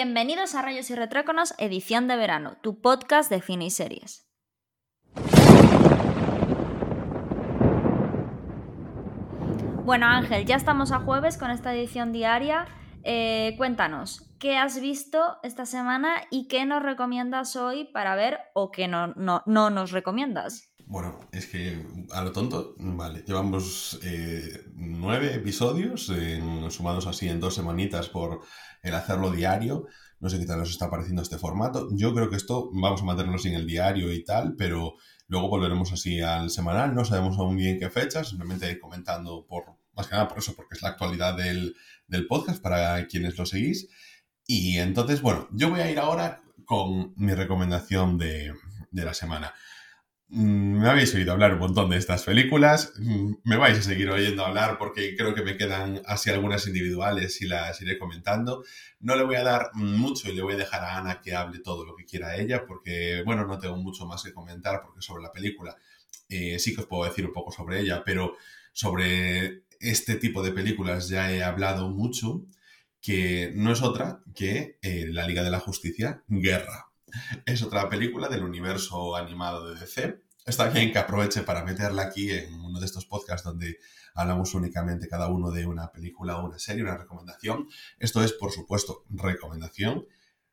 Bienvenidos a Rayos y Retróconos, edición de verano, tu podcast de cine y series. Bueno Ángel, ya estamos a jueves con esta edición diaria. Eh, cuéntanos, ¿qué has visto esta semana y qué nos recomiendas hoy para ver o qué no, no, no nos recomiendas? Bueno, es que a lo tonto, vale, llevamos eh, nueve episodios, sumados así en dos semanitas por el hacerlo diario. No sé qué tal nos está pareciendo este formato. Yo creo que esto vamos a mantenerlo sin el diario y tal, pero luego volveremos así al semanal. No sabemos aún bien qué fecha, simplemente comentando por, más que nada por eso, porque es la actualidad del, del podcast para quienes lo seguís. Y entonces, bueno, yo voy a ir ahora con mi recomendación de, de la semana. Mm, me habéis oído hablar un montón de estas películas, mm, me vais a seguir oyendo hablar porque creo que me quedan así algunas individuales y las iré comentando. No le voy a dar mucho y le voy a dejar a Ana que hable todo lo que quiera ella porque, bueno, no tengo mucho más que comentar porque sobre la película eh, sí que os puedo decir un poco sobre ella, pero sobre este tipo de películas ya he hablado mucho, que no es otra que eh, La Liga de la Justicia, Guerra. Es otra película del universo animado de DC. Está bien que aproveche para meterla aquí en uno de estos podcasts donde hablamos únicamente cada uno de una película o una serie, una recomendación. Esto es, por supuesto, recomendación.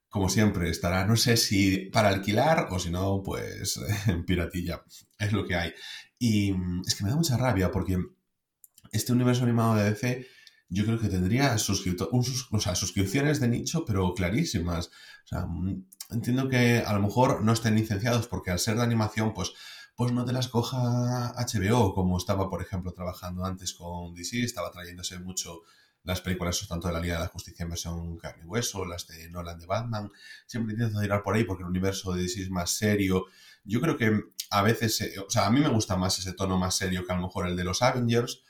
Como siempre, estará, no sé si para alquilar o si no, pues en piratilla. Es lo que hay. Y es que me da mucha rabia porque este universo animado de DC yo creo que tendría suscripciones de nicho, pero clarísimas. O sea, entiendo que a lo mejor no estén licenciados porque al ser de animación, pues, pues no te las coja HBO, como estaba, por ejemplo, trabajando antes con DC, estaba trayéndose mucho las películas tanto de la Liga de la Justicia en versión carne y hueso, las de Nolan de Batman. Siempre intento tirar por ahí porque el universo de DC es más serio. Yo creo que a veces, o sea, a mí me gusta más ese tono más serio que a lo mejor el de los Avengers,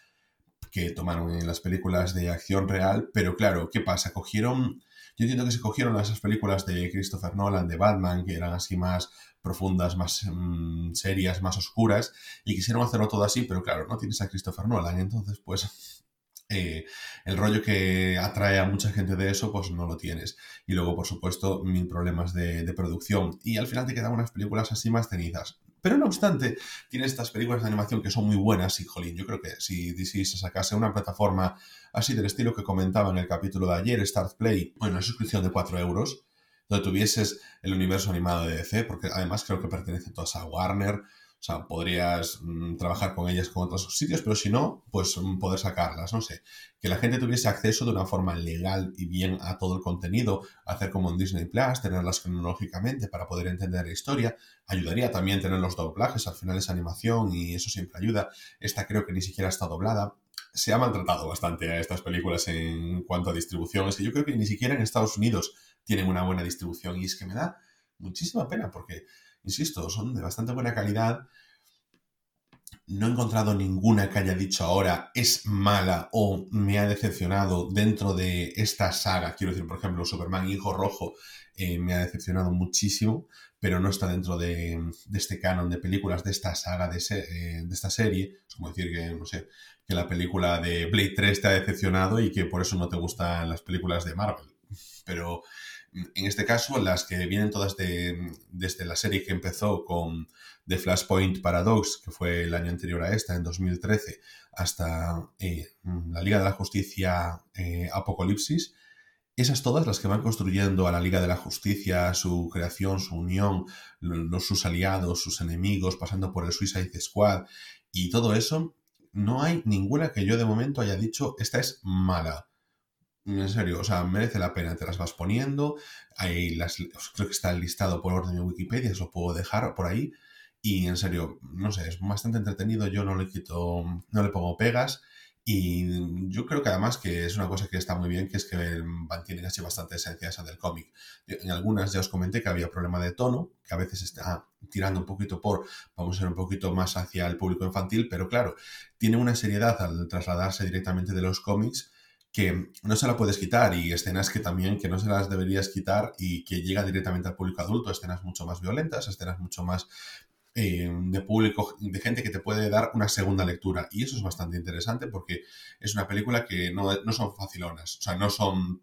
que tomaron en las películas de acción real, pero claro, ¿qué pasa? Cogieron yo entiendo que se cogieron esas películas de Christopher Nolan, de Batman, que eran así más profundas, más mm, serias, más oscuras, y quisieron hacerlo todo así, pero claro, no tienes a Christopher Nolan, entonces pues eh, el rollo que atrae a mucha gente de eso, pues no lo tienes. Y luego, por supuesto, mil problemas de, de producción. Y al final te quedan unas películas así más cenizas. Pero no obstante, tiene estas películas de animación que son muy buenas y, jolín, yo creo que si DC se sacase una plataforma así del estilo que comentaba en el capítulo de ayer, Start Play, bueno, una suscripción de 4 euros, donde tuvieses el universo animado de DC, porque además creo que pertenecen todas a Warner, o sea, podrías mm, trabajar con ellas con otros sitios, pero si no, pues mm, poder sacarlas, no sé. Que la gente tuviese acceso de una forma legal y bien a todo el contenido, hacer como en Disney Plus, tenerlas cronológicamente para poder entender la historia. Ayudaría también tener los doblajes, al final es animación y eso siempre ayuda. Esta creo que ni siquiera está doblada. Se ha maltratado bastante a estas películas en cuanto a distribución. Es que yo creo que ni siquiera en Estados Unidos tienen una buena distribución y es que me da muchísima pena porque insisto, son de bastante buena calidad. No he encontrado ninguna que haya dicho ahora es mala o me ha decepcionado dentro de esta saga. Quiero decir, por ejemplo, Superman Hijo Rojo eh, me ha decepcionado muchísimo, pero no está dentro de, este canon de películas de esta saga, de, eh, de, esta serie. Es como decir que, no sé, que la película de Blade 3 te ha decepcionado y que por eso no te gustan las películas de Marvel. Pero en este caso, las que vienen todas de, desde la serie que empezó con The Flashpoint Paradox, que fue el año anterior a esta, en 2013, hasta eh, la Liga de la Justicia eh, Apocalipsis, esas todas las que van construyendo a la Liga de la Justicia, su creación, su unión, los, sus aliados, sus enemigos, pasando por el Suicide Squad y todo eso, no hay ninguna que yo de momento haya dicho esta es mala. En serio, o sea, merece la pena, te las vas poniendo. Ahí las, creo que está listado por orden de Wikipedia, os lo puedo dejar por ahí. Y en serio, no sé, es bastante entretenido, yo no le quito, no le pongo pegas. Y yo creo que además que es una cosa que está muy bien, que es que mantienen así bastante esencia esa del cómic. En algunas ya os comenté que había problema de tono, que a veces está tirando un poquito por, vamos a ser un poquito más hacia el público infantil, pero claro, tiene una seriedad al trasladarse directamente de los cómics que no se la puedes quitar y escenas que también que no se las deberías quitar y que llega directamente al público adulto, escenas mucho más violentas, escenas mucho más eh, de público, de gente que te puede dar una segunda lectura. Y eso es bastante interesante porque es una película que no, no son facilonas, o sea, no son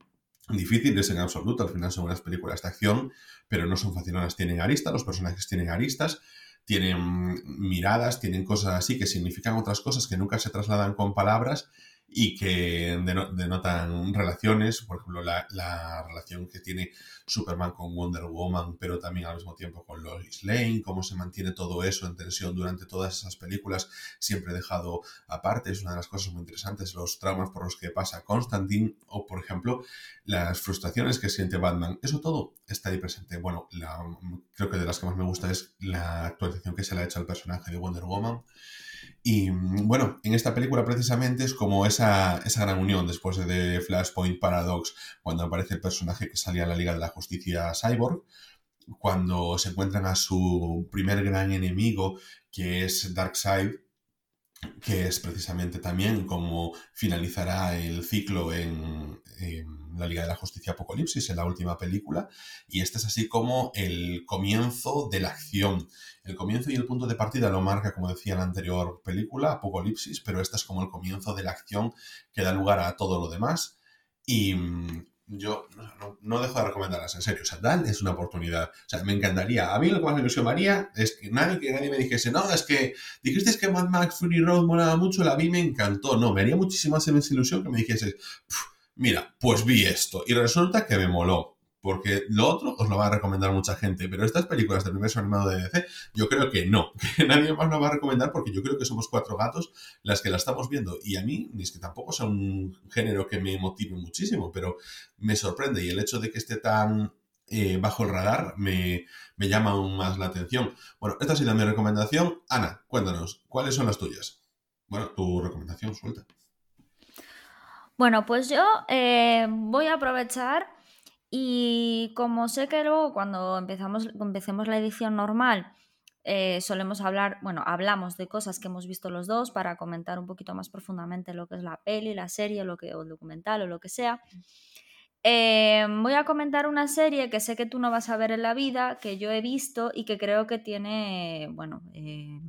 difíciles en absoluto, al final son unas películas de acción, pero no son facilonas, tienen aristas, los personajes tienen aristas, tienen miradas, tienen cosas así que significan otras cosas que nunca se trasladan con palabras y que denotan relaciones, por ejemplo, la, la, relación que tiene Superman con Wonder Woman, pero también al mismo tiempo con Lois Lane, cómo se mantiene todo eso en tensión durante todas esas películas, siempre dejado aparte, es una de las cosas muy interesantes, los traumas por los que pasa Constantine o, por ejemplo, las frustraciones que siente Batman, eso todo está ahí presente. Bueno, creo que de las que más me gusta es la actualización que se le ha hecho al personaje de Wonder Woman. Y mm, bueno, en esta película precisamente es como esa, esa gran unión después de Flashpoint Paradox, cuando aparece el personaje que salía a la Liga de la Justicia Cyborg, cuando se encuentran a su primer gran enemigo, que es Darkseid, que es precisamente también como finalizará el ciclo en, la Liga de la Justicia Apocalipsis, en la última película, y este es así como el comienzo de la acción. El comienzo y el punto de partida lo marca, como decía en la anterior película, Apocalipsis, pero este es como el comienzo de la acción que da lugar a todo lo demás. Y, yo no, dejo de recomendarlas, en serio. O sea, Dan es una oportunidad. O sea, me encantaría. A mí lo que más me ilusión haría es que nadie, que nadie me dijese, no, es que dijiste que Mad Max Fury Road molaba mucho, la vi me encantó. No, me haría muchísima más ilusión que me dijese, mira, pues vi esto. Y resulta que me moló porque lo otro os lo va a recomendar mucha gente, pero estas películas del universo animado de DC, yo creo que no, que nadie más lo va a recomendar porque yo creo que somos cuatro gatos las que la estamos viendo y a mí, ni es que tampoco sea un género que me motive muchísimo, pero me sorprende y el hecho de que esté tan eh, bajo el radar me, me llama aún más la atención. Bueno, esta ha sido mi recomendación. Ana, cuéntanos, ¿cuáles son las tuyas? Bueno, tu recomendación, suelta. Bueno, pues yo eh, voy a aprovechar y como sé que luego cuando empezamos, empecemos la edición normal, eh, solemos hablar, bueno, hablamos de cosas que hemos visto los dos para comentar un poquito más profundamente lo que es la peli, la serie, lo que, o el documental o lo que sea. Eh, voy a comentar una serie que sé que tú no vas a ver en la vida, que yo he visto y que creo que tiene, bueno, eh,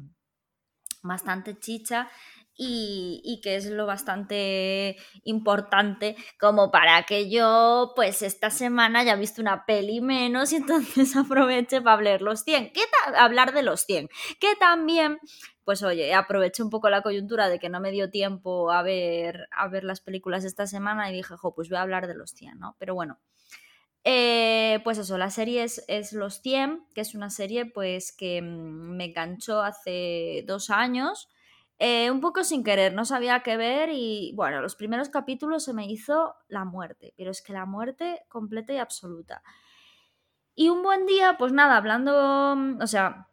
bastante chicha y, que es lo bastante importante como para que yo pues esta semana haya visto una peli menos y entonces aproveche para hablar los 100, ¿qué hablar de los 100, que también pues oye, aproveché un poco la coyuntura de que no me dio tiempo a ver, a ver las películas esta semana y dije, jo, pues voy a hablar de los 100, ¿no? Pero bueno, eh, pues eso, la serie es, es, Los 100, que es una serie pues que mm, me enganchó hace dos años eh, un poco sin querer, no sabía qué ver y bueno, los primeros capítulos se me hizo la muerte, pero es que la muerte completa y absoluta. Y un buen día, pues nada, hablando, mm, o sea,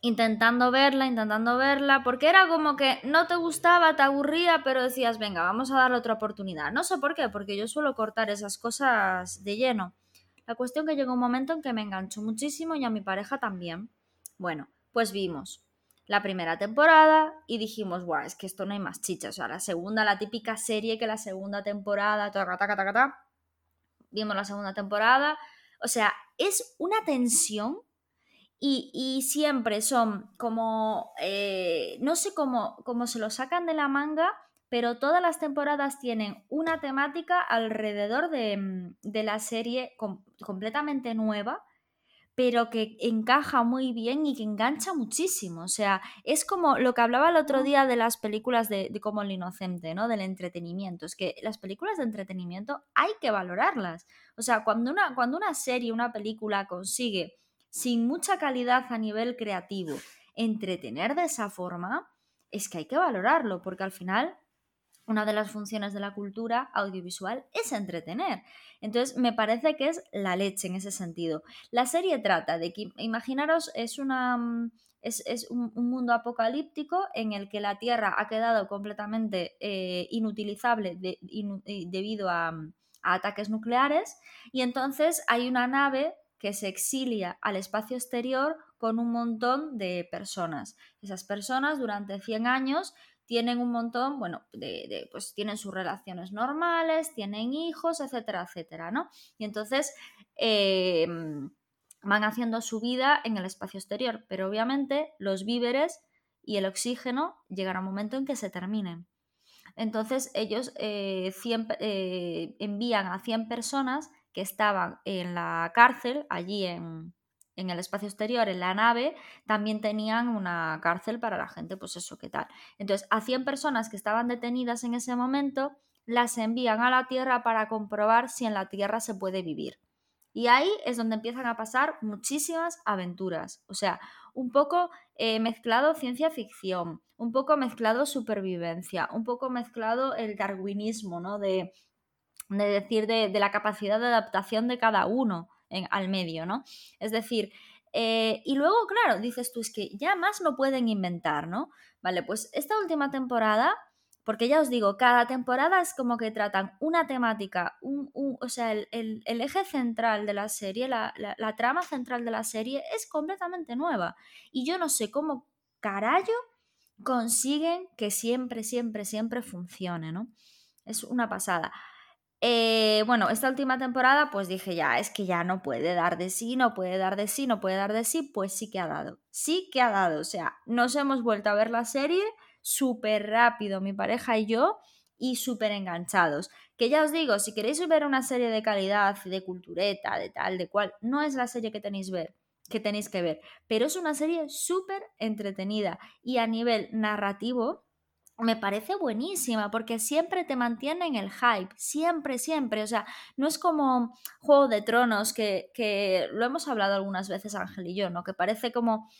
intentando verla, intentando verla, porque era como que no te gustaba, te aburría, pero decías, venga, vamos a darle otra oportunidad. No sé por qué, porque yo suelo cortar esas cosas de lleno. La cuestión que llegó un momento en que me enganchó muchísimo y a mi pareja también. Bueno, pues vimos la primera temporada y dijimos, guau, es que esto no hay más chicha. O sea, la segunda, la típica serie que la segunda temporada, taca, taca, taca, taca. Vimos la segunda temporada. O sea, es una tensión y, siempre son como, eh, no sé cómo, cómo se lo sacan de la manga, pero todas las temporadas tienen una temática alrededor de, de la serie completamente nueva pero que encaja muy bien y que engancha muchísimo. O sea, es como lo que hablaba el otro día de las películas de, como el inocente, ¿no? Del entretenimiento. Es que las películas de entretenimiento hay que valorarlas. O sea, cuando una, cuando una serie, una película consigue, sin mucha calidad a nivel creativo, entretener de esa forma, es que hay que valorarlo, porque al final una de las funciones de la cultura audiovisual es entretener. Entonces, me parece que es la leche en ese sentido. La serie trata de que, imaginaros, es. Mm, es, un, mundo apocalíptico en el que la Tierra ha quedado completamente eh, inutilizable debido a ataques nucleares y entonces hay una nave que se exilia al espacio exterior con un montón de personas. Esas personas durante 100 años tienen un montón, bueno, de, pues tienen sus relaciones normales, tienen hijos, etcétera, etcétera, ¿no? Y entonces em, van haciendo su vida en el espacio exterior, pero obviamente los víveres y el oxígeno llegará un momento en que se terminen. Entonces ellos eh, eh, envían a 100 personas que estaban en la cárcel, allí en, en el espacio exterior, en la nave, también tenían una cárcel para la gente, pues eso, ¿qué tal? Entonces, a 100 personas que estaban detenidas en ese momento, las envían a la Tierra para comprobar si en la Tierra se puede vivir. Y ahí es donde empiezan a pasar muchísimas aventuras. O sea, un poco eh, mezclado ciencia ficción, un poco mezclado supervivencia, un poco mezclado el darwinismo, ¿no? De, decir, de, de la capacidad de adaptación de cada uno al medio, ¿no? Es decir, eh, y luego, claro, dices tú, es que ya más no pueden inventar, ¿no? Vale, pues esta última temporada, porque ya os digo, cada temporada es como que tratan una temática, un, o sea, el, eje central de la serie, la, la, trama central de la serie es completamente nueva. Y yo no sé cómo carajo consiguen que siempre, siempre, siempre funcione, ¿no? Es una pasada. Eh, bueno, esta última temporada pues dije ya, es que ya no puede dar de sí, no puede dar de sí, no puede dar de sí, pues sí que ha dado, sí que ha dado, o sea, nos hemos vuelto a ver la serie súper rápido, mi pareja y yo, y súper enganchados. Que ya os digo, si queréis ver una serie de calidad, de cultureta, de tal, de cual, no es la serie que tenéis ver que tenéis que ver, pero es una serie súper entretenida y a nivel narrativo me parece buenísima porque siempre te mantiene en el hype, siempre, siempre. O sea, no es como Juego de Tronos, que, lo hemos hablado algunas veces Ángel y yo, ¿no? Que parece como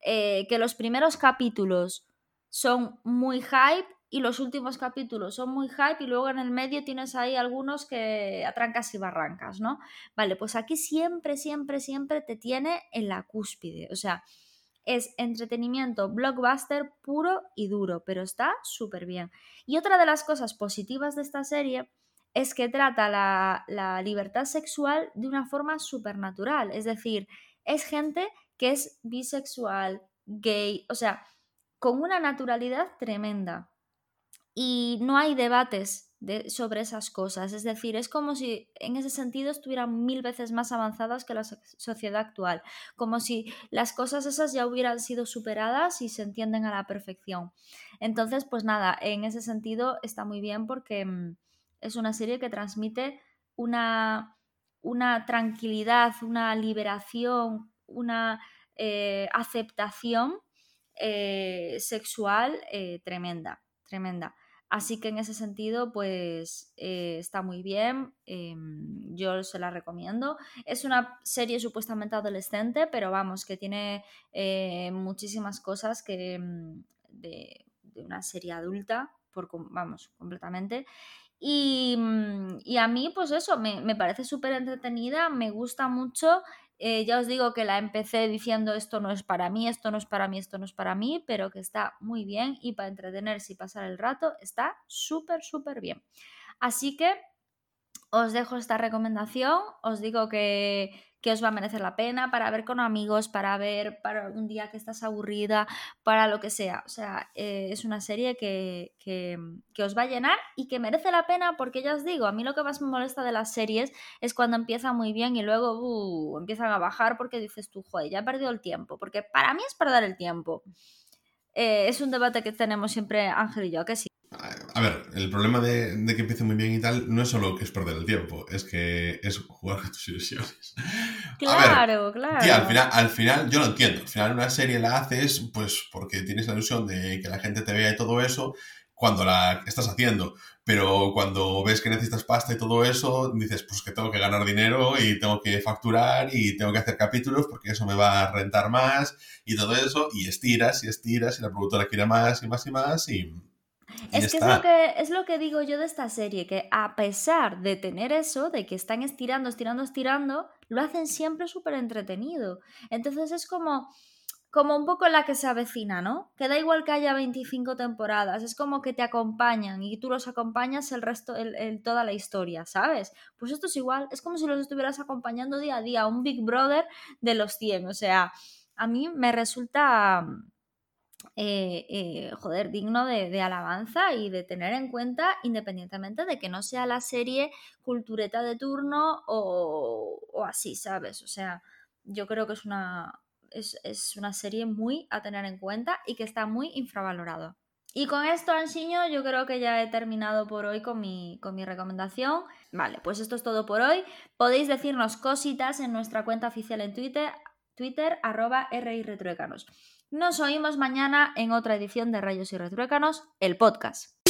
eh, que los primeros capítulos son muy hype y los últimos capítulos son muy hype y luego en el medio tienes ahí algunos que atrancas y barrancas, ¿no? Vale, pues aquí siempre, siempre, siempre te tiene en la cúspide. O sea, es entretenimiento blockbuster puro y duro, pero está súper bien. Y otra de las cosas positivas de esta serie es que trata la, libertad sexual de una forma supernatural. Es decir, es gente que es bisexual, gay, o sea, con una naturalidad tremenda. Y no hay debates sobre esas cosas. Es decir, es como si en ese sentido estuvieran mil veces más avanzadas que la sociedad actual, como si las cosas esas ya hubieran sido superadas y se entienden a la perfección. Entonces, pues nada, en ese sentido está muy bien porque mm, es una serie que transmite una, una tranquilidad, una liberación, una eh, aceptación eh, sexual eh, tremenda, tremenda. Así que en ese sentido, pues eh, está muy bien, em, yo se la recomiendo. Es una serie supuestamente adolescente, pero vamos, que tiene eh, muchísimas cosas que mm, de, una serie adulta, vamos, completamente. Y, mm, y, a mí, pues eso, me, me parece súper entretenida, me gusta mucho eh, ya os digo que la empecé diciendo esto no es para mí, esto no es para mí, esto no es para mí, pero que está muy bien y para entretenerse y pasar el rato está súper, súper bien. Así que os dejo esta recomendación, os digo que, que os va a merecer la pena para ver con amigos, para ver para un día que estás aburrida, para lo que sea. O sea, eh, es una serie que, que, os va a llenar y que merece la pena porque ya os digo, a mí lo que más me molesta de las series es cuando empieza muy bien y luego uh, empiezan a bajar porque dices tú, joder, ya he perdido el tiempo. Porque para mí es perder el tiempo. Eh, es un debate que tenemos siempre Ángel y yo, que sí. A ver, el problema de, que empiece muy bien y tal no es solo que es perder el tiempo, es que es jugar con tus ilusiones. Claro, claro. Y al final, al final, yo lo entiendo. Al final una serie la haces pues porque tienes la ilusión de que la gente te vea y todo eso cuando la estás haciendo. Pero cuando ves que necesitas pasta y todo eso, dices, pues que tengo que ganar dinero y tengo que facturar y tengo que hacer capítulos porque eso me va a rentar más y todo eso. Y estiras y estiras y la productora quiere más y más y más y es que es, lo que es lo que digo yo de esta serie, que a pesar de tener eso, de que están estirando, estirando, estirando, lo hacen siempre súper entretenido. Entonces es como, como un poco la que se avecina, ¿no? Que da igual que haya 25 temporadas, es como que te acompañan y tú los acompañas el resto, el, toda la historia, ¿sabes? Pues esto es igual, es como si los estuvieras acompañando día a día, un Big Brother de los 100, o sea, a mí me resulta eh, eh, joder, digno de, alabanza y de tener en cuenta, independientemente de que no sea la serie cultureta de turno o, así, ¿sabes? O sea, yo creo que es una, es, una serie muy a tener en cuenta y que está muy infravalorada. Y con esto, Ansiño, yo creo que ya he terminado por hoy con mi, con mi recomendación. Vale, pues esto es todo por hoy. Podéis decirnos cositas en nuestra cuenta oficial en Twitter, Twitter arroba Nos oímos mañana en otra edición de Rayos y Retruécanos, el podcast.